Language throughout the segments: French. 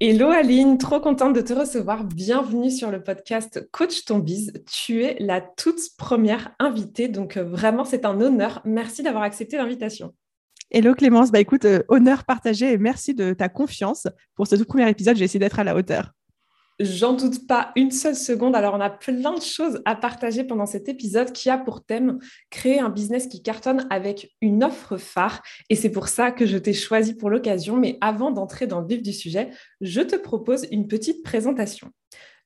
Hello Aline, trop contente de te recevoir. Bienvenue sur le podcast Coach ton bise. Tu es la toute première invitée, donc euh, vraiment c'est un honneur. Merci d'avoir accepté l'invitation. Hello Clémence, bah écoute, euh, honneur partagé et merci de ta confiance pour ce tout premier épisode. J'ai essayé d'être à la hauteur. J'en doute pas une seule seconde. Alors, on a plein de choses à partager pendant cet épisode qui a pour thème créer un business qui cartonne avec une offre phare. Et c'est pour ça que je t'ai choisi pour l'occasion. Mais avant d'entrer dans le vif du sujet, je te propose une petite présentation.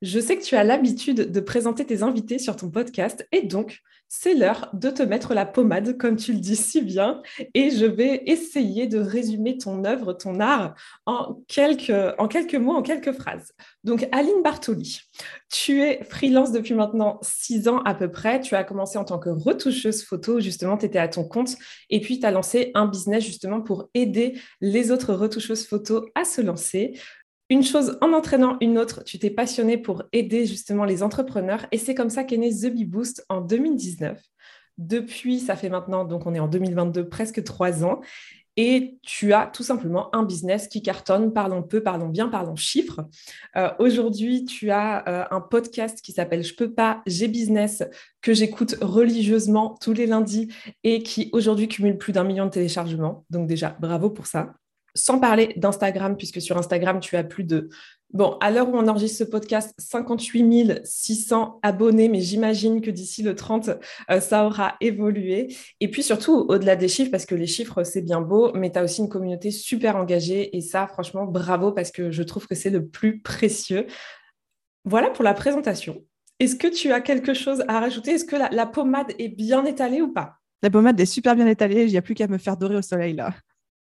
Je sais que tu as l'habitude de présenter tes invités sur ton podcast et donc c'est l'heure de te mettre la pommade, comme tu le dis si bien, et je vais essayer de résumer ton œuvre, ton art, en quelques, mots, en quelques phrases. Donc, Aline Bartoli, tu es freelance depuis maintenant six ans à peu près. Tu as commencé en tant que retoucheuse photo, justement, tu étais à ton compte, et puis tu as lancé un business justement pour aider les autres retoucheuses photos à se lancer une chose en entraînant une autre, tu t'es passionné pour aider justement les entrepreneurs et c'est comme ça qu'est né The Bee Boost en 2019. Depuis, ça fait maintenant, donc on est en 2022, presque trois ans. Et tu as tout simplement un business qui cartonne, parlons peu, parlons bien, parlons chiffres. Euh, aujourd'hui, tu as euh, un podcast qui s'appelle Je peux pas, j'ai business, que j'écoute religieusement tous les lundis et qui aujourd'hui cumule plus d'un million de téléchargements. Donc déjà, bravo pour ça. Sans parler d'Instagram, puisque sur Instagram, tu as plus de... Bon, à l'heure où on enregistre ce podcast, 58 600 abonnés, mais j'imagine que d'ici le 30, euh, ça aura évolué. Et puis surtout, au-delà des chiffres, parce que les chiffres, c'est bien beau, mais tu as aussi une communauté super engagée. Et ça, franchement, bravo, parce que je trouve que c'est le plus précieux. Voilà pour la présentation. Est-ce que tu as quelque chose à rajouter? Est-ce que la, la pommade est bien étalée ou pas? La pommade est super bien étalée. Il n'y a plus qu'à me faire dorer au soleil, là.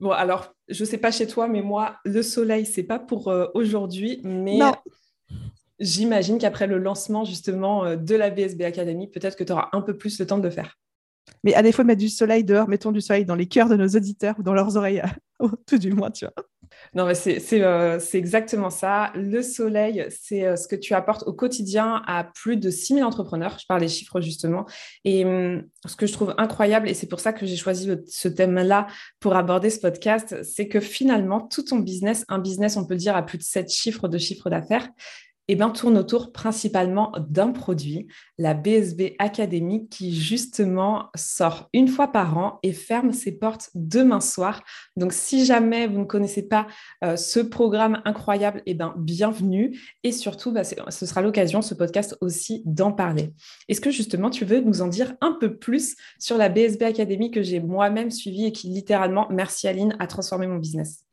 Bon, alors, je ne sais pas chez toi, mais moi, le soleil, c'est pas pour euh, aujourd'hui, mais j'imagine qu'après le lancement justement euh, de la BSB Academy, peut-être que tu auras un peu plus le temps de le faire. Mais à défaut de mettre du soleil dehors, mettons du soleil dans les cœurs de nos auditeurs ou dans leurs oreilles, tout du moins, tu vois. Non, mais euh, c'est exactement ça. Le soleil, c'est euh, ce que tu apportes au quotidien à plus de 6000 entrepreneurs. Je parle des chiffres justement. Et hum, ce que je trouve incroyable, et c'est pour ça que j'ai choisi ce thème-là pour aborder ce podcast, c'est que finalement, tout ton business, un business, on peut dire, à plus de 7 chiffres de chiffre d'affaires, eh bien, tourne autour principalement d'un produit, la BSB Academy, qui justement sort une fois par an et ferme ses portes demain soir. Donc, si jamais vous ne connaissez pas euh, ce programme incroyable, eh bien, bienvenue. Et surtout, bah, ce sera l'occasion, ce podcast aussi, d'en parler. Est-ce que justement, tu veux nous en dire un peu plus sur la BSB Academy que j'ai moi-même suivie et qui littéralement, merci Aline, a transformé mon business?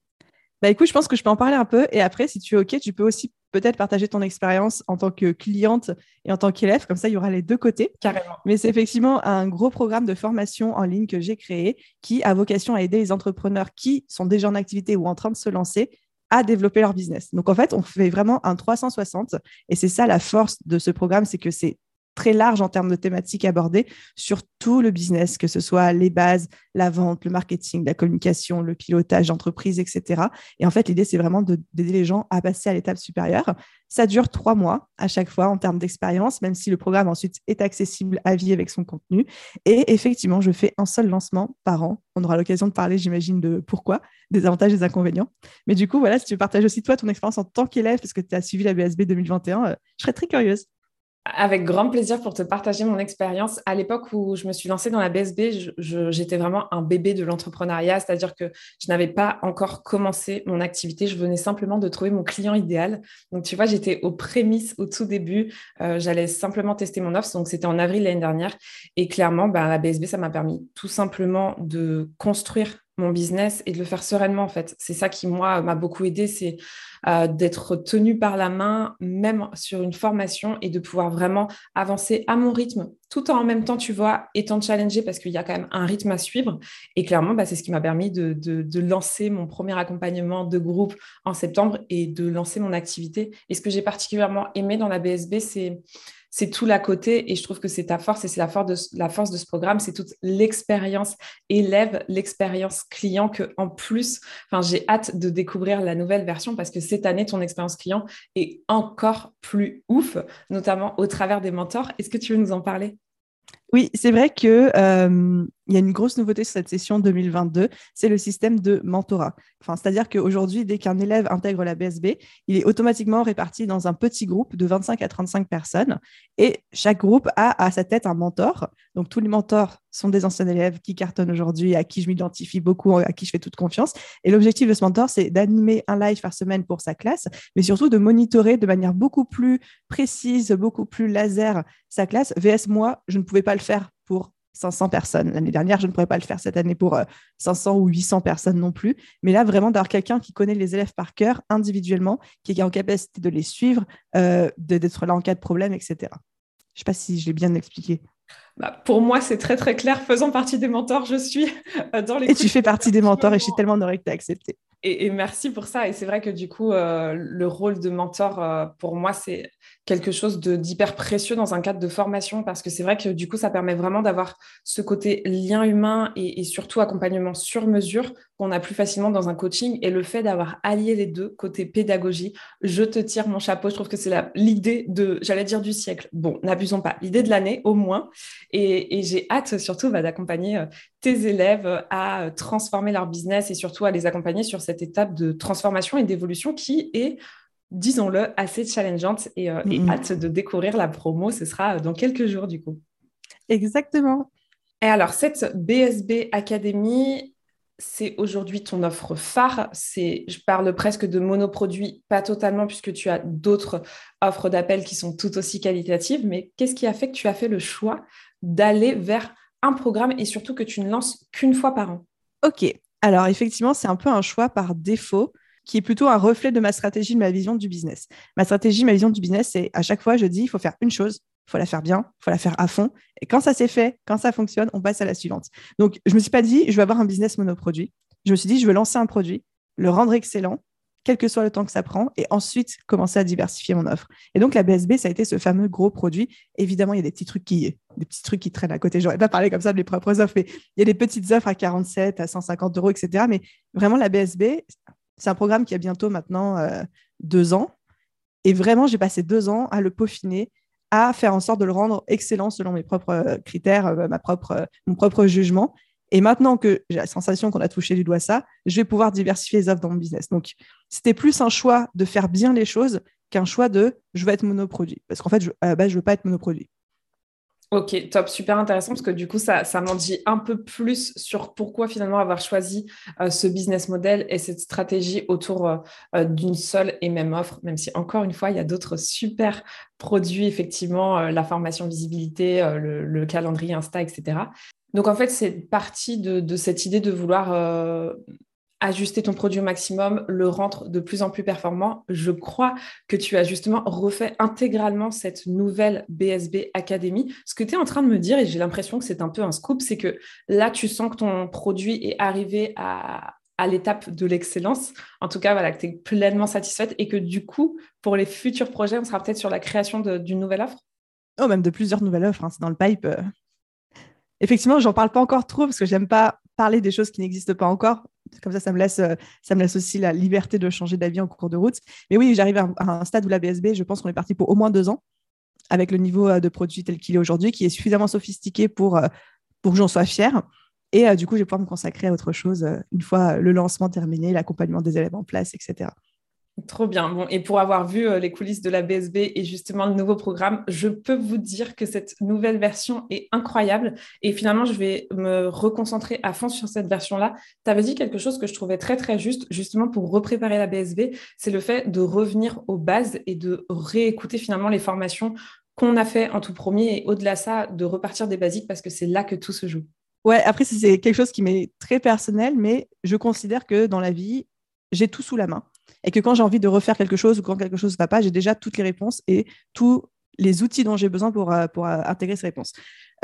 Bah écoute, je pense que je peux en parler un peu. Et après, si tu es OK, tu peux aussi peut-être partager ton expérience en tant que cliente et en tant qu'élève. Comme ça, il y aura les deux côtés. Carrément. Mais c'est effectivement un gros programme de formation en ligne que j'ai créé qui a vocation à aider les entrepreneurs qui sont déjà en activité ou en train de se lancer à développer leur business. Donc en fait, on fait vraiment un 360 et c'est ça la force de ce programme, c'est que c'est très large en termes de thématiques abordées sur tout le business, que ce soit les bases, la vente, le marketing, la communication, le pilotage d'entreprise, etc. Et en fait, l'idée, c'est vraiment d'aider les gens à passer à l'étape supérieure. Ça dure trois mois à chaque fois en termes d'expérience, même si le programme ensuite est accessible à vie avec son contenu. Et effectivement, je fais un seul lancement par an. On aura l'occasion de parler, j'imagine, de pourquoi, des avantages des inconvénients. Mais du coup, voilà, si tu partages aussi toi ton expérience en tant qu'élève, parce que tu as suivi la BSB 2021, euh, je serais très curieuse. Avec grand plaisir pour te partager mon expérience. À l'époque où je me suis lancée dans la BSB, j'étais vraiment un bébé de l'entrepreneuriat, c'est-à-dire que je n'avais pas encore commencé mon activité. Je venais simplement de trouver mon client idéal. Donc, tu vois, j'étais aux prémices au tout début. Euh, j'allais simplement tester mon offre. Donc, c'était en avril l'année dernière. Et clairement, ben, la BSB, ça m'a permis tout simplement de construire mon business et de le faire sereinement en fait. C'est ça qui moi m'a beaucoup aidé, c'est euh, d'être tenu par la main même sur une formation et de pouvoir vraiment avancer à mon rythme tout en, même temps tu vois étant challengé parce qu'il y a quand même un rythme à suivre et clairement bah, c'est ce qui m'a permis de, de, lancer mon premier accompagnement de groupe en septembre et de lancer mon activité. Et ce que j'ai particulièrement aimé dans la BSB c'est c'est tout l'à côté et je trouve que c'est ta force et c'est la force de, ce programme, c'est toute l'expérience élève, l'expérience client que en plus, j'ai hâte de découvrir la nouvelle version parce que cette année ton expérience client est encore plus ouf, notamment au travers des mentors. Est-ce que tu veux nous en parler? Oui, c'est vrai que euh, y a une grosse nouveauté sur cette session 2022, c'est le système de mentorat. C'est-à-dire qu'aujourd'hui, dès qu'un élève intègre la BSB, il est automatiquement réparti dans un petit groupe de 25 à 35 personnes et chaque groupe a à sa tête un mentor. Donc, tous les mentors sont des anciens élèves qui cartonnent aujourd'hui, à qui je m'identifie beaucoup, à qui je fais toute confiance. Et l'objectif de ce mentor, c'est d'animer un live par semaine pour sa classe, mais surtout de monitorer de manière beaucoup plus précise, beaucoup plus laser sa classe. VS, moi, je ne pouvais pas le faire pour 500 personnes. L'année dernière, je ne pourrais pas le faire cette année pour 500 euh, ou 800 personnes non plus. Mais là, vraiment, d'avoir quelqu'un qui connaît les élèves par cœur individuellement, qui est en capacité de les suivre, euh, d'être là en cas de problème, etc. Je ne sais pas si je l'ai bien expliqué. Bah, pour moi, c'est très très clair. Faisant partie des mentors, je suis euh, dans les. Et tu fais partie des mentors et je suis tellement honorée que tu as accepté. Et, merci pour ça. Et c'est vrai que du coup, le rôle de mentor, pour moi, c'est quelque chose d'hyper précieux dans un cadre de formation parce que c'est vrai que du coup, ça permet vraiment d'avoir ce côté lien humain et, surtout accompagnement sur mesure qu'on a plus facilement dans un coaching. Et le fait d'avoir allié les deux, côté pédagogie, je te tire mon chapeau. Je trouve que c'est l'idée de, j'allais dire du siècle. Bon, n'abusons pas, l'idée de l'année au moins. Et, j'ai hâte surtout bah, d'accompagner euh, tes élèves à transformer leur business et surtout à les accompagner sur cette étape de transformation et d'évolution qui est disons-le, assez challengeante et, euh, hâte de découvrir la promo. Ce sera euh, dans quelques jours du coup. Exactement. Et alors, cette BSB Academy, c'est aujourd'hui ton offre phare. C'est, je parle presque de monoproduit, pas totalement, puisque tu as d'autres offres d'appel qui sont tout aussi qualitatives. Mais qu'est-ce qui a fait que tu as fait le choix d'aller vers un programme et surtout que tu ne lances qu'une fois par an? Ok. Alors, effectivement, c'est un peu un choix par défaut qui est plutôt un reflet de ma stratégie, de ma vision du business. Ma stratégie, ma vision du business, c'est à chaque fois, je dis, il faut faire une chose, il faut la faire bien, il faut la faire à fond. Et quand ça s'est fait, quand ça fonctionne, on passe à la suivante. Donc, je ne me suis pas dit, je vais avoir un business monoproduit. Je me suis dit, je veux lancer un produit, le rendre excellent, quel que soit le temps que ça prend, et ensuite commencer à diversifier mon offre. Et donc, la BSB, ça a été ce fameux gros produit. Évidemment, il y a des petits trucs qui, des petits trucs qui traînent à côté. J'aurais pas parlé comme ça de mes propres offres, mais il y a des petites offres à 47, à 150 euros, etc. Mais vraiment, la BSB, c'est un programme qui a bientôt maintenant euh, deux ans. Et vraiment, j'ai passé deux ans à le peaufiner, à faire en sorte de le rendre excellent selon mes propres euh, critères, euh, ma propre, mon propre jugement. Et maintenant que j'ai la sensation qu'on a touché du doigt ça, je vais pouvoir diversifier les offres dans mon business. Donc, c'était plus un choix de faire bien les choses qu'un choix de je veux être monoproduit. Parce qu'en fait, je, à la base, je ne veux pas être monoproduit. Ok, top, super intéressant parce que du coup, ça, ça m'en dit un peu plus sur pourquoi finalement avoir choisi euh, ce business model et cette stratégie autour euh, euh, d'une seule et même offre, même si encore une fois, il y a d'autres super produits, effectivement, la formation visibilité, le, calendrier Insta, etc. Donc en fait, c'est partie de, de, cette idée de vouloir ajuster ton produit au maximum, le rendre de plus en plus performant. Je crois que tu as justement refait intégralement cette nouvelle BSB Academy. Ce que tu es en train de me dire, et j'ai l'impression que c'est un peu un scoop, c'est que là, tu sens que ton produit est arrivé à, l'étape de l'excellence. En tout cas, voilà, que tu es pleinement satisfaite et que du coup, pour les futurs projets, on sera peut-être sur la création d'une nouvelle offre. Oh, même de plusieurs nouvelles offres, hein, c'est dans le pipe. Euh. Effectivement, j'en parle pas encore trop parce que j'aime pas parler des choses qui n'existent pas encore. Comme ça, ça me laisse, euh, ça me laisse aussi la liberté de changer d'avis en cours de route. Mais oui, j'arrive à, un stade où la BSB, je pense qu'on est parti pour au moins deux ans avec le niveau euh, de produit tel qu'il est aujourd'hui, qui est suffisamment sophistiqué pour, euh, pour que j'en sois fière. Et du coup, je vais pouvoir me consacrer à autre chose une fois le lancement terminé, l'accompagnement des élèves en place, etc. Trop bien. Bon, et pour avoir vu euh, les coulisses de la BSB et justement le nouveau programme, je peux vous dire que cette nouvelle version est incroyable. Et finalement, je vais me reconcentrer à fond sur cette version-là. Tu avais dit quelque chose que je trouvais très, très juste, justement pour repréparer la BSB, c'est le fait de revenir aux bases et de réécouter finalement les formations qu'on a fait en tout premier et au-delà de ça, de repartir des basiques parce que c'est là que tout se joue. Ouais, après, c'est quelque chose qui m'est très personnel, mais je considère que dans la vie, j'ai tout sous la main. Et que quand j'ai envie de refaire quelque chose ou quand quelque chose ne va pas, j'ai déjà toutes les réponses et tous les outils dont j'ai besoin pour, euh, euh, intégrer ces réponses.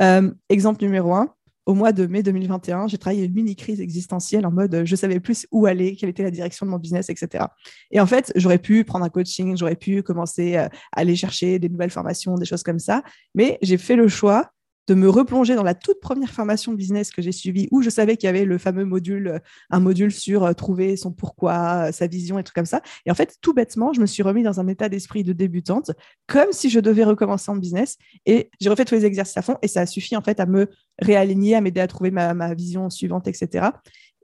Euh, exemple numéro un, au mois de mai 2021, j'ai travaillé une mini crise existentielle en mode je savais plus où aller, quelle était la direction de mon business, etc. Et en fait, j'aurais pu prendre un coaching, j'aurais pu commencer à aller chercher des nouvelles formations, des choses comme ça, mais j'ai fait le choix de me replonger dans la toute première formation business que j'ai suivie, où je savais qu'il y avait le fameux module, un module sur euh, trouver son pourquoi, euh, sa vision et tout comme ça. Et en fait, tout bêtement, je me suis remis dans un état d'esprit de débutante, comme si je devais recommencer en business. Et j'ai refait tous les exercices à fond, et ça a suffi en fait à me réaligner, à m'aider à trouver ma, vision suivante, etc.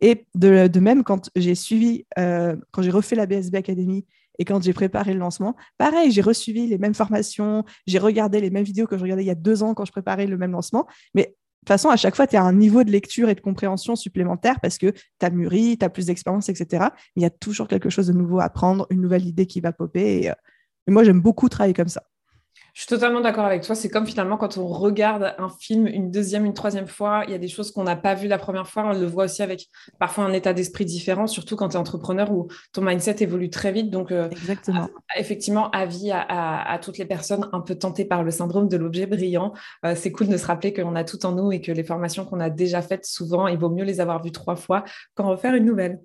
Et de, même, quand j'ai suivi, euh, quand j'ai refait la BSB Academy et quand j'ai préparé le lancement, pareil, j'ai reçu les mêmes formations, j'ai regardé les mêmes vidéos que je regardais il y a deux ans quand je préparais le même lancement. Mais de toute façon, à chaque fois, tu as un niveau de lecture et de compréhension supplémentaire parce que tu as mûri, tu as plus d'expérience, etc. Il y a toujours quelque chose de nouveau à apprendre, une nouvelle idée qui va popper. et euh, moi, j'aime beaucoup travailler comme ça. Je suis totalement d'accord avec toi. C'est comme finalement quand on regarde un film une deuxième, une troisième fois, il y a des choses qu'on n'a pas vues la première fois. On le voit aussi avec parfois un état d'esprit différent, surtout quand tu es entrepreneur où ton mindset évolue très vite. Donc, euh, Exactement. effectivement, avis à, à, toutes les personnes un peu tentées par le syndrome de l'objet brillant. Euh, c'est cool de se rappeler qu'on a tout en nous et que les formations qu'on a déjà faites, souvent, il vaut mieux les avoir vues trois fois qu'en refaire une nouvelle.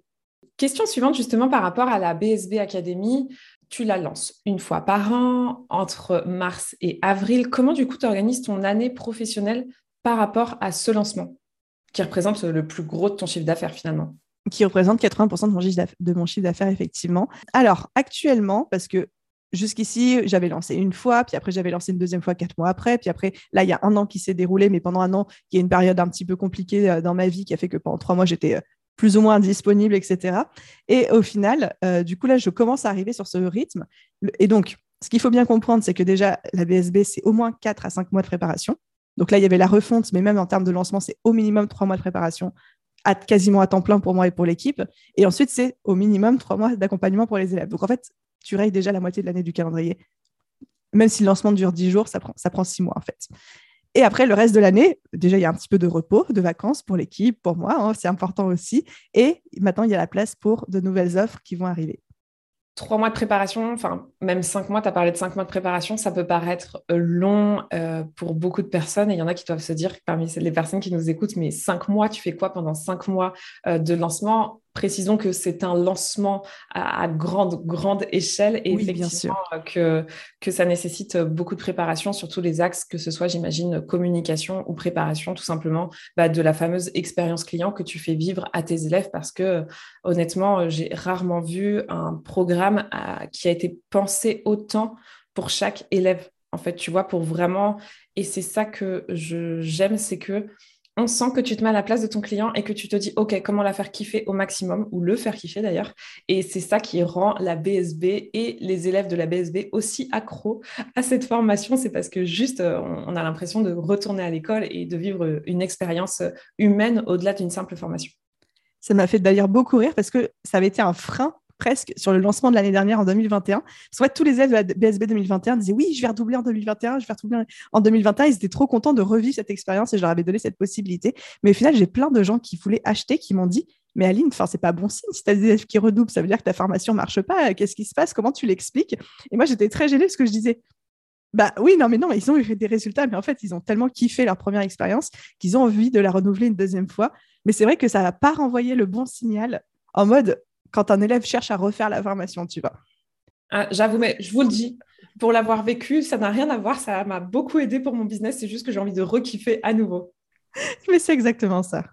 Question suivante, justement, par rapport à la BSB Academy tu la lances une fois par an, entre mars et avril. Comment du coup tu organises ton année professionnelle par rapport à ce lancement, qui représente le plus gros de ton chiffre d'affaires finalement? Qui représente 80% de mon chiffre d'affaires, effectivement. Alors, actuellement, parce que jusqu'ici, j'avais lancé une fois, puis après, j'avais lancé une deuxième fois quatre mois après, puis après, là, il y a un an qui s'est déroulé, mais pendant un an, il y a une période un petit peu compliquée euh, dans ma vie qui a fait que pendant trois mois, j'étais euh, plus ou moins disponible, etc. Et au final, euh, du coup, là, je commence à arriver sur ce rythme. Et donc, ce qu'il faut bien comprendre, c'est que déjà, la BSB, c'est au moins 4 à 5 mois de préparation. Donc là, il y avait la refonte, mais même en termes de lancement, c'est au minimum 3 mois de préparation, quasiment à temps plein pour moi et pour l'équipe. Et ensuite, c'est au minimum 3 mois d'accompagnement pour les élèves. Donc en fait, tu rayes déjà la moitié de l'année du calendrier. Même si le lancement dure 10 jours, ça prend, ça prend 6 mois en fait. Et après, le reste de l'année, déjà, il y a un petit peu de repos, de vacances pour l'équipe, pour moi, hein, c'est important aussi. Et maintenant, il y a la place pour de nouvelles offres qui vont arriver. Trois mois de préparation, enfin même cinq mois, tu as parlé de cinq mois de préparation, ça peut paraître euh, long euh, pour beaucoup de personnes et il y en a qui doivent se dire parmi les personnes qui nous écoutent, mais cinq mois, tu fais quoi pendant cinq mois euh, de lancement? Précisons que c'est un lancement à, grande, grande échelle et effectivement Que, que ça nécessite beaucoup de préparation sur tous les axes, que ce soit, j'imagine, communication ou préparation, tout simplement, bah, de la fameuse expérience client que tu fais vivre à tes élèves parce que honnêtement, j'ai rarement vu un programme qui a été pensé autant pour chaque élève. En fait, tu vois, pour vraiment, et c'est ça que j'aime, c'est que on sent que tu te mets à la place de ton client et que tu te dis, OK, comment la faire kiffer au maximum, ou le faire kiffer d'ailleurs. Et c'est ça qui rend la BSB et les élèves de la BSB aussi accros à cette formation. C'est parce que juste, euh, on a l'impression de retourner à l'école et de vivre une expérience humaine au-delà d'une simple formation. Ça m'a fait d'ailleurs beaucoup rire parce que ça avait été un frein presque sur le lancement de l'année dernière en 2021. Parce qu'en fait, tous les élèves de la BSB 2021 disaient oui, je vais redoubler en 2021, je vais redoubler en 2021. Ils étaient trop contents de revivre cette expérience et je leur avais donné cette possibilité. Mais au final, j'ai plein de gens qui voulaient acheter qui m'ont dit mais Aline, enfin, c'est pas bon signe. Si tu as des élèves qui redoublent, ça veut dire que ta formation marche pas. Qu'est-ce qui se passe? Comment tu l'expliques? Et moi, j'étais très gênée parce que je disais, bah oui, non, mais non, ils ont eu des résultats, mais en fait, ils ont tellement kiffé leur première expérience qu'ils ont envie de la renouveler une deuxième fois. Mais c'est vrai que ça va pas renvoyer le bon signal en mode quand un élève cherche à refaire la formation, tu vois. Ah, j'avoue, mais je vous le dis, pour l'avoir vécu, ça n'a rien à voir. Ça m'a beaucoup aidé pour mon business. C'est juste que j'ai envie de rekiffer à nouveau. mais c'est exactement ça.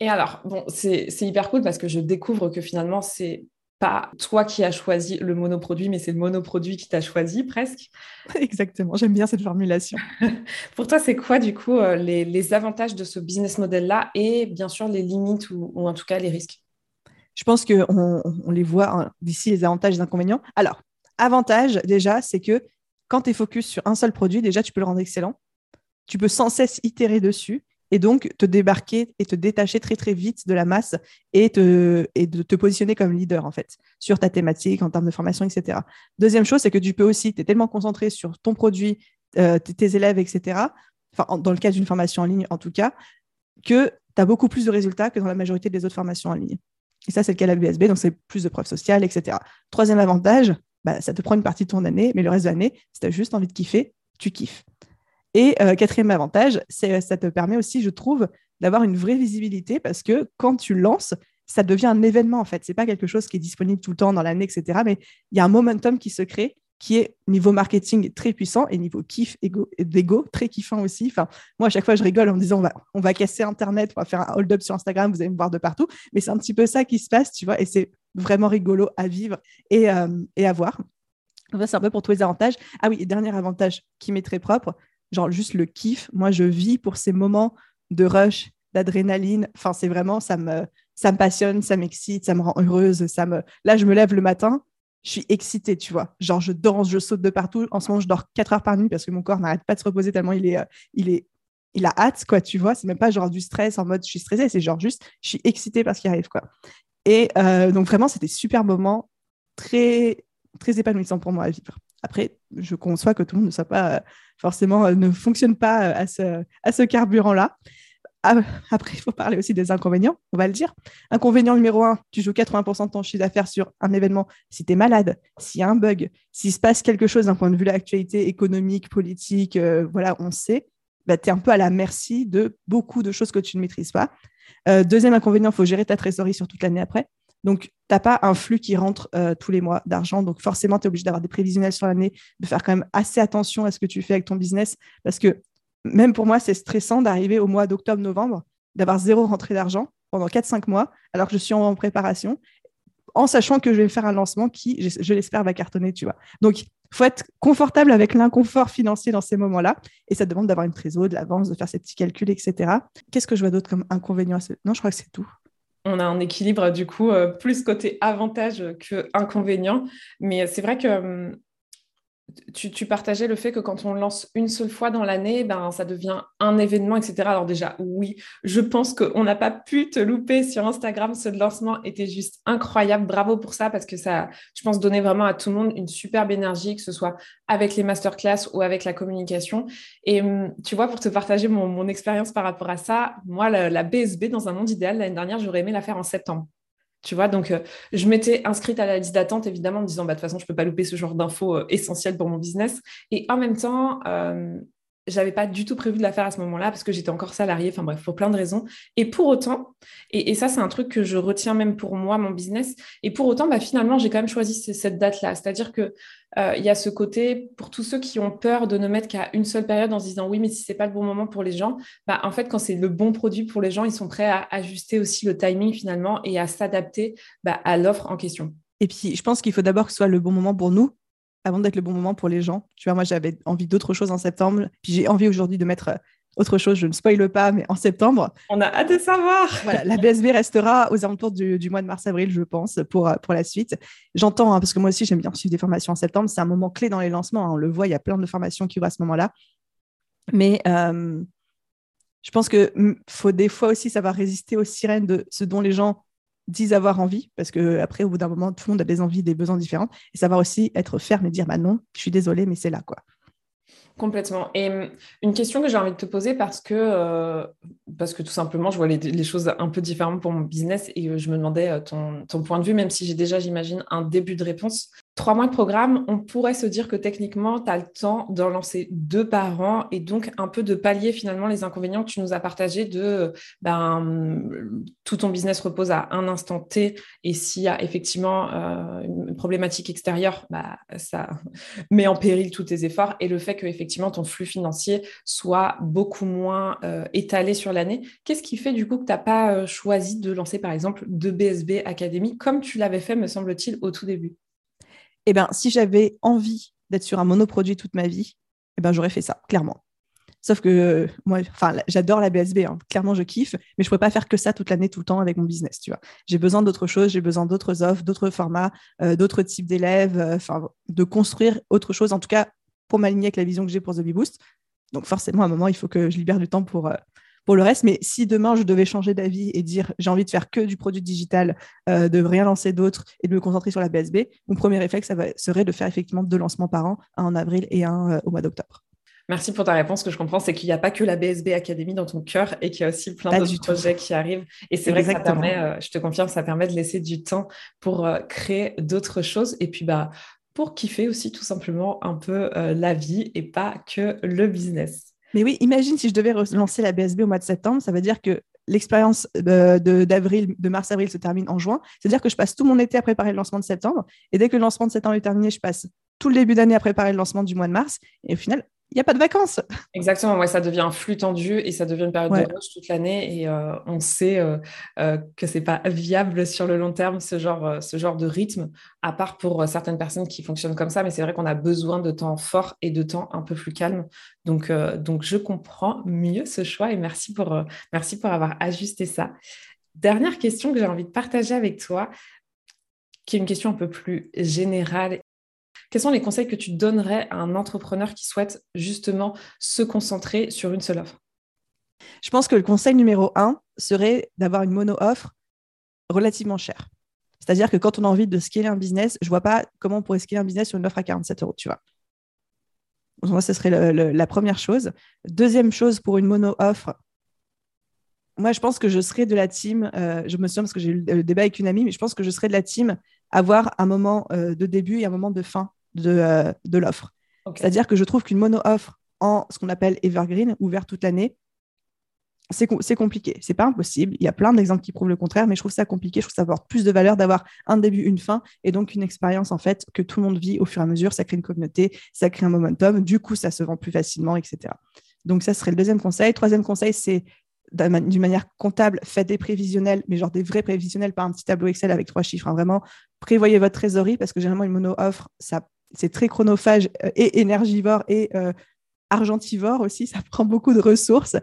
Et alors, bon, c'est hyper cool parce que je découvre que finalement, c'est pas toi qui as choisi le monoproduit, mais c'est le monoproduit qui t'a choisi presque. Exactement, j'aime bien cette formulation. Pour toi, c'est quoi du coup euh, les, avantages de ce business model-là et bien sûr les limites ou en tout cas les risques? Je pense qu'on on les voit hein, d'ici les avantages et les inconvénients. Alors, avantage déjà, c'est que quand tu es focus sur un seul produit, déjà, tu peux le rendre excellent. Tu peux sans cesse itérer dessus et donc te débarquer et te détacher très très vite de la masse et, te, de te positionner comme leader en fait sur ta thématique en termes de formation, etc. Deuxième chose, c'est que tu peux aussi, tu es tellement concentré sur ton produit, euh, tes élèves, etc. Dans le cas d'une formation en ligne en tout cas, que tu as beaucoup plus de résultats que dans la majorité des autres formations en ligne. Et ça, c'est le cas de la donc c'est plus de preuves sociales, etc. Troisième avantage, bah, ça te prend une partie de ton année, mais le reste de l'année, si tu as juste envie de kiffer, tu kiffes. Et euh, quatrième avantage, c'est ça te permet aussi, je trouve, d'avoir une vraie visibilité parce que quand tu lances, ça devient un événement en fait. C'est pas quelque chose qui est disponible tout le temps dans l'année, etc. Mais il y a un momentum qui se crée qui est niveau marketing très puissant et niveau kiff d'ego très kiffant aussi. Enfin, moi, à chaque fois, je rigole en disant on va, on va casser Internet, on va faire un hold-up sur Instagram, vous allez me voir de partout. Mais c'est un petit peu ça qui se passe, tu vois, et c'est vraiment rigolo à vivre et, euh, et à voir. c'est un peu pour tous les avantages. Ah oui, et dernier avantage qui m'est très propre, genre juste le kiff. Moi, je vis pour ces moments de rush, d'adrénaline. Enfin, c'est vraiment, ça me, ça me passionne, ça m'excite, ça me rend heureuse. Ça me... Là, je me lève le matin, je suis excitée, tu vois. Genre, je danse, je saute de partout. En ce moment, je dors 4 heures par nuit parce que mon corps n'arrête pas de se reposer tellement il est, euh, il est, il a hâte, quoi, tu vois. C'est même pas genre du stress en mode je suis stressée, c'est genre juste je suis excitée parce qu'il arrive, quoi. Et euh, donc, vraiment, c'était super moment, très, très épanouissant pour moi à vivre. Après, je conçois que tout le monde ne soit pas euh, forcément, ne fonctionne pas à ce, à ce carburant-là. Ah, après, il faut parler aussi des inconvénients, on va le dire. Inconvénient numéro un, tu joues 80% de ton chiffre d'affaires sur un événement. Si tu es malade, s'il y a un bug, s'il se passe quelque chose d'un point de vue de l'actualité économique, politique, euh, voilà, on sait, bah, tu es un peu à la merci de beaucoup de choses que tu ne maîtrises pas. Euh, deuxième inconvénient, il faut gérer ta trésorerie sur toute l'année après. Donc, tu n'as pas un flux qui rentre euh, tous les mois d'argent. Donc, forcément, tu es obligé d'avoir des prévisionnels sur l'année, de faire quand même assez attention à ce que tu fais avec ton business parce que même pour moi, c'est stressant d'arriver au mois d'octobre-novembre, d'avoir zéro rentrée d'argent pendant 4-5 mois, alors que je suis en préparation, en sachant que je vais faire un lancement qui, je, l'espère, va cartonner, tu vois. Donc, il faut être confortable avec l'inconfort financier dans ces moments-là, et ça demande d'avoir une trésorerie, de l'avance, de faire ces petits calculs, etc. Qu'est-ce que je vois d'autre comme inconvénient Non, je crois que c'est tout on a un équilibre du coup euh, plus côté avantage que inconvénient. Mais c'est vrai que tu, partageais le fait que quand on lance une seule fois dans l'année, ben, ça devient un événement, etc. Alors déjà, oui, je pense qu'on n'a pas pu te louper sur Instagram. Ce lancement était juste incroyable. Bravo pour ça, parce que ça, je pense, donner vraiment à tout le monde une superbe énergie, que ce soit avec les masterclass ou avec la communication. Et hum, tu vois, pour te partager mon, expérience par rapport à ça, moi, la BSB, dans un monde idéal, l'année dernière, j'aurais aimé la faire en septembre. Tu vois, donc euh, je m'étais inscrite à la liste d'attente, évidemment, en me disant, bah, de toute façon, je ne peux pas louper ce genre d'infos euh, essentielles pour mon business. Et en même temps, euh, j'avais pas du tout prévu de la faire à ce moment-là parce que j'étais encore salariée, enfin bref, pour plein de raisons. Et pour autant, et, ça c'est un truc que je retiens même pour moi, mon business, et pour autant, bah, finalement, j'ai quand même choisi cette date-là. C'est-à-dire qu'il euh, il y a ce côté, pour tous ceux qui ont peur de ne mettre qu'à une seule période en se disant oui, mais si c'est pas le bon moment pour les gens, bah, en fait, quand c'est le bon produit pour les gens, ils sont prêts à ajuster aussi le timing finalement et à s'adapter bah, à l'offre en question. Et puis, je pense qu'il faut d'abord que ce soit le bon moment pour nous, avant d'être le bon moment pour les gens. Tu vois, moi, j'avais envie d'autre chose en septembre, puis j'ai envie aujourd'hui de mettre euh, autre chose, je ne spoile pas, mais en septembre. On a hâte de savoir. Voilà, la BSB restera aux alentours du, mois de mars-avril, je pense, pour, euh, pour la suite. J'entends, hein, parce que moi aussi, j'aime bien suivre des formations en septembre. C'est un moment clé dans les lancements. Hein. on le voit, il y a plein de formations qui ouvrent à ce moment-là. Mais euh, je pense qu'il mm, faut des fois aussi savoir résister aux sirènes de ce dont les gens disent avoir envie, parce que après, au bout d'un moment, tout le monde a des envies, des besoins différents, et savoir aussi être ferme et dire, bah non, je suis désolée, mais c'est là, quoi. Complètement. Et hum, une question que j'ai envie de te poser parce que, euh, parce que tout simplement, je vois les, choses un peu différentes pour mon business et euh, je me demandais euh, ton point de vue, même si j'ai déjà, j'imagine, un début de réponse. Trois mois de programme, on pourrait se dire que techniquement, tu as le temps d'en lancer deux par an et donc un peu de pallier finalement les inconvénients que tu nous as partagés de ben, tout ton business repose à un instant T et s'il y a effectivement euh, une problématique extérieure, bah, ça met en péril tous tes efforts et le fait que effectivement ton flux financier soit beaucoup moins euh, étalé sur l'année. Qu'est-ce qui fait du coup que tu n'as pas euh, choisi de lancer par exemple deux BSB Academy comme tu l'avais fait, me semble-t-il, au tout début? Eh ben, si j'avais envie d'être sur un monoproduit toute ma vie, eh ben, j'aurais fait ça, clairement. Sauf que moi, enfin, j'adore la BSB, hein. clairement, je kiffe, mais je ne pourrais pas faire que ça toute l'année, tout le temps avec mon business, tu vois. J'ai besoin d'autres choses, j'ai besoin d'autres offres, d'autres formats, euh, d'autres types d'élèves, euh, de construire autre chose, en tout cas, pour m'aligner avec la vision que j'ai pour The Bee Boost. Donc, forcément, à un moment, il faut que je libère du temps pour, euh, pour le reste. Mais si demain je devais changer d'avis et dire j'ai envie de faire que du produit digital, euh, de rien lancer d'autre et de me concentrer sur la BSB, mon premier réflexe ça serait de faire effectivement deux lancements par an, un en avril et un euh, au mois d'octobre. Merci pour ta réponse. Ce que je comprends, c'est qu'il n'y a pas que la BSB Academy dans ton cœur et qu'il y a aussi plein d'autres projets qui arrivent. Et c'est vrai que ça permet, euh, je te confirme, ça permet de laisser du temps pour euh, créer d'autres choses et puis bah, pour kiffer aussi tout simplement un peu euh, la vie et pas que le business. Mais oui, imagine si je devais relancer la BSB au mois de septembre, ça veut dire que l'expérience d'avril, de, mars-avril se termine en juin. C'est-à-dire que je passe tout mon été à préparer le lancement de septembre. Et dès que le lancement de septembre est terminé, je passe tout le début d'année à préparer le lancement du mois de mars. Et au final, il n'y a pas de vacances. Exactement, ouais, ça devient un flux tendu et ça devient une période de rush toute l'année et euh, on sait euh, euh, que c'est pas viable sur le long terme ce genre, ce genre de rythme, à part pour certaines personnes qui fonctionnent comme ça, mais c'est vrai qu'on a besoin de temps fort et de temps un peu plus calme. Donc, donc je comprends mieux ce choix et merci pour, merci pour avoir ajusté ça. Dernière question que j'ai envie de partager avec toi, qui est une question un peu plus générale quels sont les conseils que tu donnerais à un entrepreneur qui souhaite justement se concentrer sur une seule offre? Je pense que le conseil numéro un serait d'avoir une mono-offre relativement chère. C'est-à-dire que quand on a envie de scaler un business, je ne vois pas comment on pourrait scaler un business sur une offre à 47 euros, tu vois. Moi, ce serait la première chose. Deuxième chose pour une mono-offre, moi, je pense que je serais de la team, euh, je me souviens parce que j'ai eu le débat avec une amie, mais je pense que je serais de la team avoir un moment euh, de début et un moment de fin de, euh, de l'offre. C'est-à-dire que je trouve qu'une mono-offre en ce qu'on appelle evergreen, ouvert toute l'année, c'est compliqué. C'est pas impossible. Il y a plein d'exemples qui prouvent le contraire, mais je trouve ça compliqué. Je trouve ça apporte plus de valeur d'avoir un début, une fin, et donc une expérience en fait que tout le monde vit au fur et à mesure. Ça crée une communauté, ça crée un momentum. Du coup, ça se vend plus facilement, etc. Donc ça serait le deuxième conseil. Troisième conseil, c'est d'une manière comptable, faites des prévisionnels, mais genre des vrais prévisionnels, pas un petit tableau Excel avec trois chiffres. Hein. Vraiment, prévoyez votre trésorerie parce que généralement, une mono-offre, c'est très chronophage euh, et énergivore et euh, argentivore aussi. Ça prend beaucoup de ressources.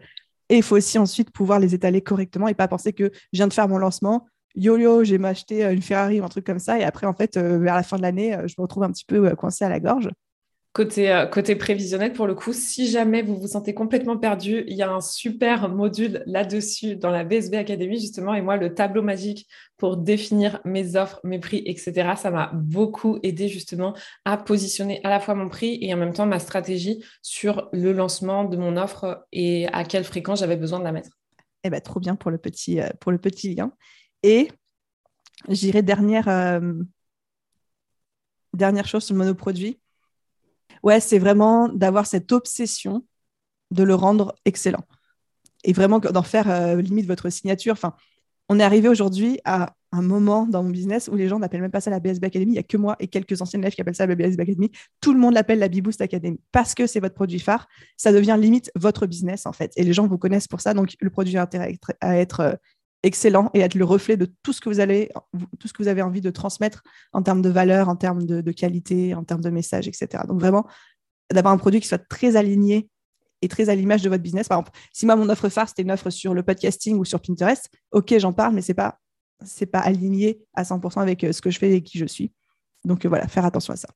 Et il faut aussi ensuite pouvoir les étaler correctement et pas penser que je viens de faire mon lancement, yo yo, j'ai m'acheté euh, une Ferrari ou un truc comme ça. Et après, en fait, vers la fin de l'année, je me retrouve un petit peu coincé à la gorge. Côté, euh, côté prévisionnel, pour le coup, si jamais vous vous sentez complètement perdu, il y a un super module là-dessus dans la BSB Academy, justement. Et moi, le tableau magique pour définir mes offres, mes prix, etc., ça m'a beaucoup aidé justement à positionner à la fois mon prix et en même temps ma stratégie sur le lancement de mon offre et à quelle fréquence j'avais besoin de la mettre. Eh bien, trop bien pour le petit, euh, pour le petit lien. Et j'irai dernière, euh, dernière chose sur le monoproduit ouais, c'est vraiment d'avoir cette obsession de le rendre excellent. Et vraiment d'en faire euh, limite votre signature. Enfin, on est arrivé aujourd'hui à un moment dans mon business où les gens n'appellent même pas ça la BSB Academy. Il n'y a que moi et quelques anciennes élèves qui appellent ça la BSB Academy. Tout le monde l'appelle la B-Boost Academy parce que c'est votre produit phare. Ça devient limite votre business en fait. Et les gens vous connaissent pour ça. Donc le produit a intérêt à être euh, excellent et être le reflet de tout ce que vous allez, tout ce que vous avez envie de transmettre en termes de valeur, en termes de, qualité, en termes de message, etc. Donc vraiment, d'avoir un produit qui soit très aligné et très à l'image de votre business. Par exemple, si moi, mon offre phare, c'était une offre sur le podcasting ou sur Pinterest, OK, j'en parle, mais ce n'est pas, pas aligné à 100% avec euh, ce que je fais et qui je suis. Donc euh, voilà, faire attention à ça.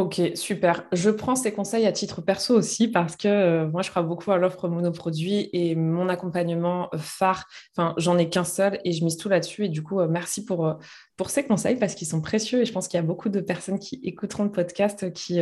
Ok, super. Je prends ces conseils à titre perso aussi parce que euh, moi, je crois beaucoup à l'offre monoproduit et mon accompagnement phare, enfin, j'en ai qu'un seul et je mise tout là-dessus. Et du coup, euh, merci pour, euh, pour ces conseils parce qu'ils sont précieux et je pense qu'il y a beaucoup de personnes qui écouteront le podcast qui,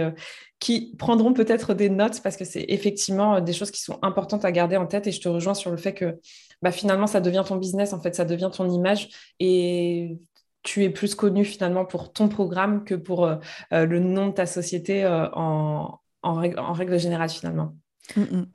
qui prendront peut-être des notes parce que c'est effectivement des choses qui sont importantes à garder en tête et je te rejoins sur le fait que bah, finalement, ça devient ton business, en fait, ça devient ton image et tu es plus connu finalement pour ton programme que pour euh, euh, le nom de ta société euh, en, règle, générale finalement. Mm, mm.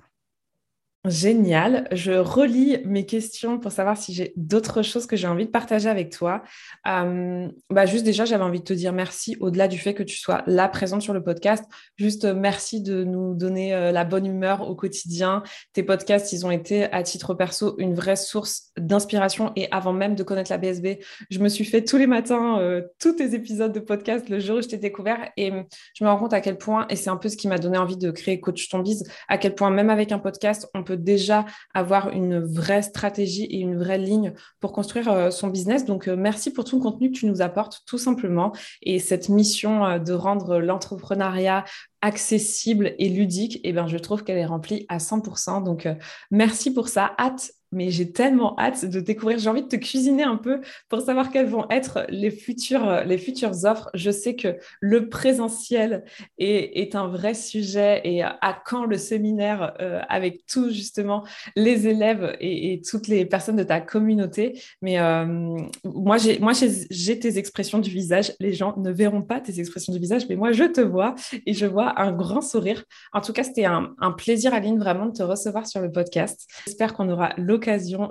Génial. Je relis mes questions pour savoir si j'ai d'autres choses que j'ai envie de partager avec toi. Euh, bah juste déjà, j'avais envie de te dire merci au-delà du fait que tu sois là présente sur le podcast. Juste euh, merci de nous donner euh, la bonne humeur au quotidien. Tes podcasts, ils ont été à titre perso une vraie source d'inspiration et avant même de connaître la BSB, je me suis fait tous les matins tous tes épisodes de podcast le jour où je t'ai découvert et je me rends compte à quel point, et c'est un peu ce qui m'a donné envie de créer Coach Ton à quel point même avec un podcast, on peut déjà avoir une vraie stratégie et une vraie ligne pour construire euh, son business. Donc, euh, merci pour tout le contenu que tu nous apportes, tout simplement. Et cette mission euh, de rendre l'entrepreneuriat accessible et ludique, eh ben, je trouve qu'elle est remplie à 100%. Donc, merci pour ça. Hâte mais j'ai tellement hâte de découvrir. J'ai envie de te cuisiner un peu pour savoir quelles vont être les futures, futures offres. Je sais que le présentiel est, un vrai sujet et à quand le séminaire euh, avec tous justement les élèves et, toutes les personnes de ta communauté. Mais euh, moi, j'ai, moi, tes expressions du visage. Les gens ne verront pas tes expressions du visage, mais moi, je te vois et je vois un grand sourire. En tout cas, c'était un plaisir, Aline, vraiment de te recevoir sur le podcast. J'espère qu'on aura l'occasion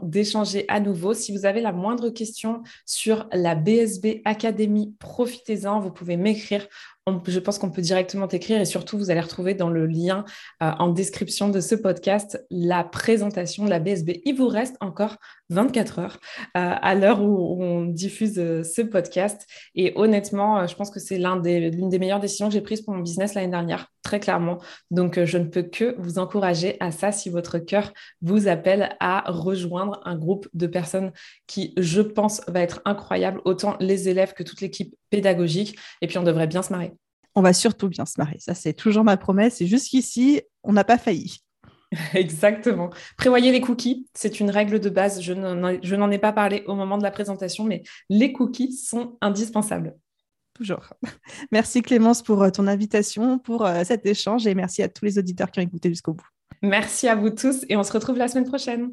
d'échanger à nouveau. Si vous avez la moindre question sur la BSB Academy, profitez-en. Vous pouvez m'écrire je pense qu'on peut directement t'écrire et surtout, vous allez retrouver dans le lien euh, en description de ce podcast la présentation de la BSB. Il vous reste encore 24 heures euh, à l'heure où, on diffuse euh, ce podcast. Et honnêtement, je pense que c'est l'une des, des meilleures décisions que j'ai prises pour mon business l'année dernière, très clairement. Donc, je ne peux que vous encourager à ça si votre cœur vous appelle à rejoindre un groupe de personnes qui, je pense, va être incroyable, autant les élèves que toute l'équipe pédagogique. Et puis, on devrait bien se marrer on va surtout bien se marrer. Ça, c'est toujours ma promesse. Et jusqu'ici, on n'a pas failli. Exactement. Prévoyez les cookies, c'est une règle de base. Je n'en ai pas parlé au moment de la présentation, mais les cookies sont indispensables. Toujours. Merci Clémence pour euh, ton invitation, pour euh, cet échange et merci à tous les auditeurs qui ont écouté jusqu'au bout. Merci à vous tous et on se retrouve la semaine prochaine.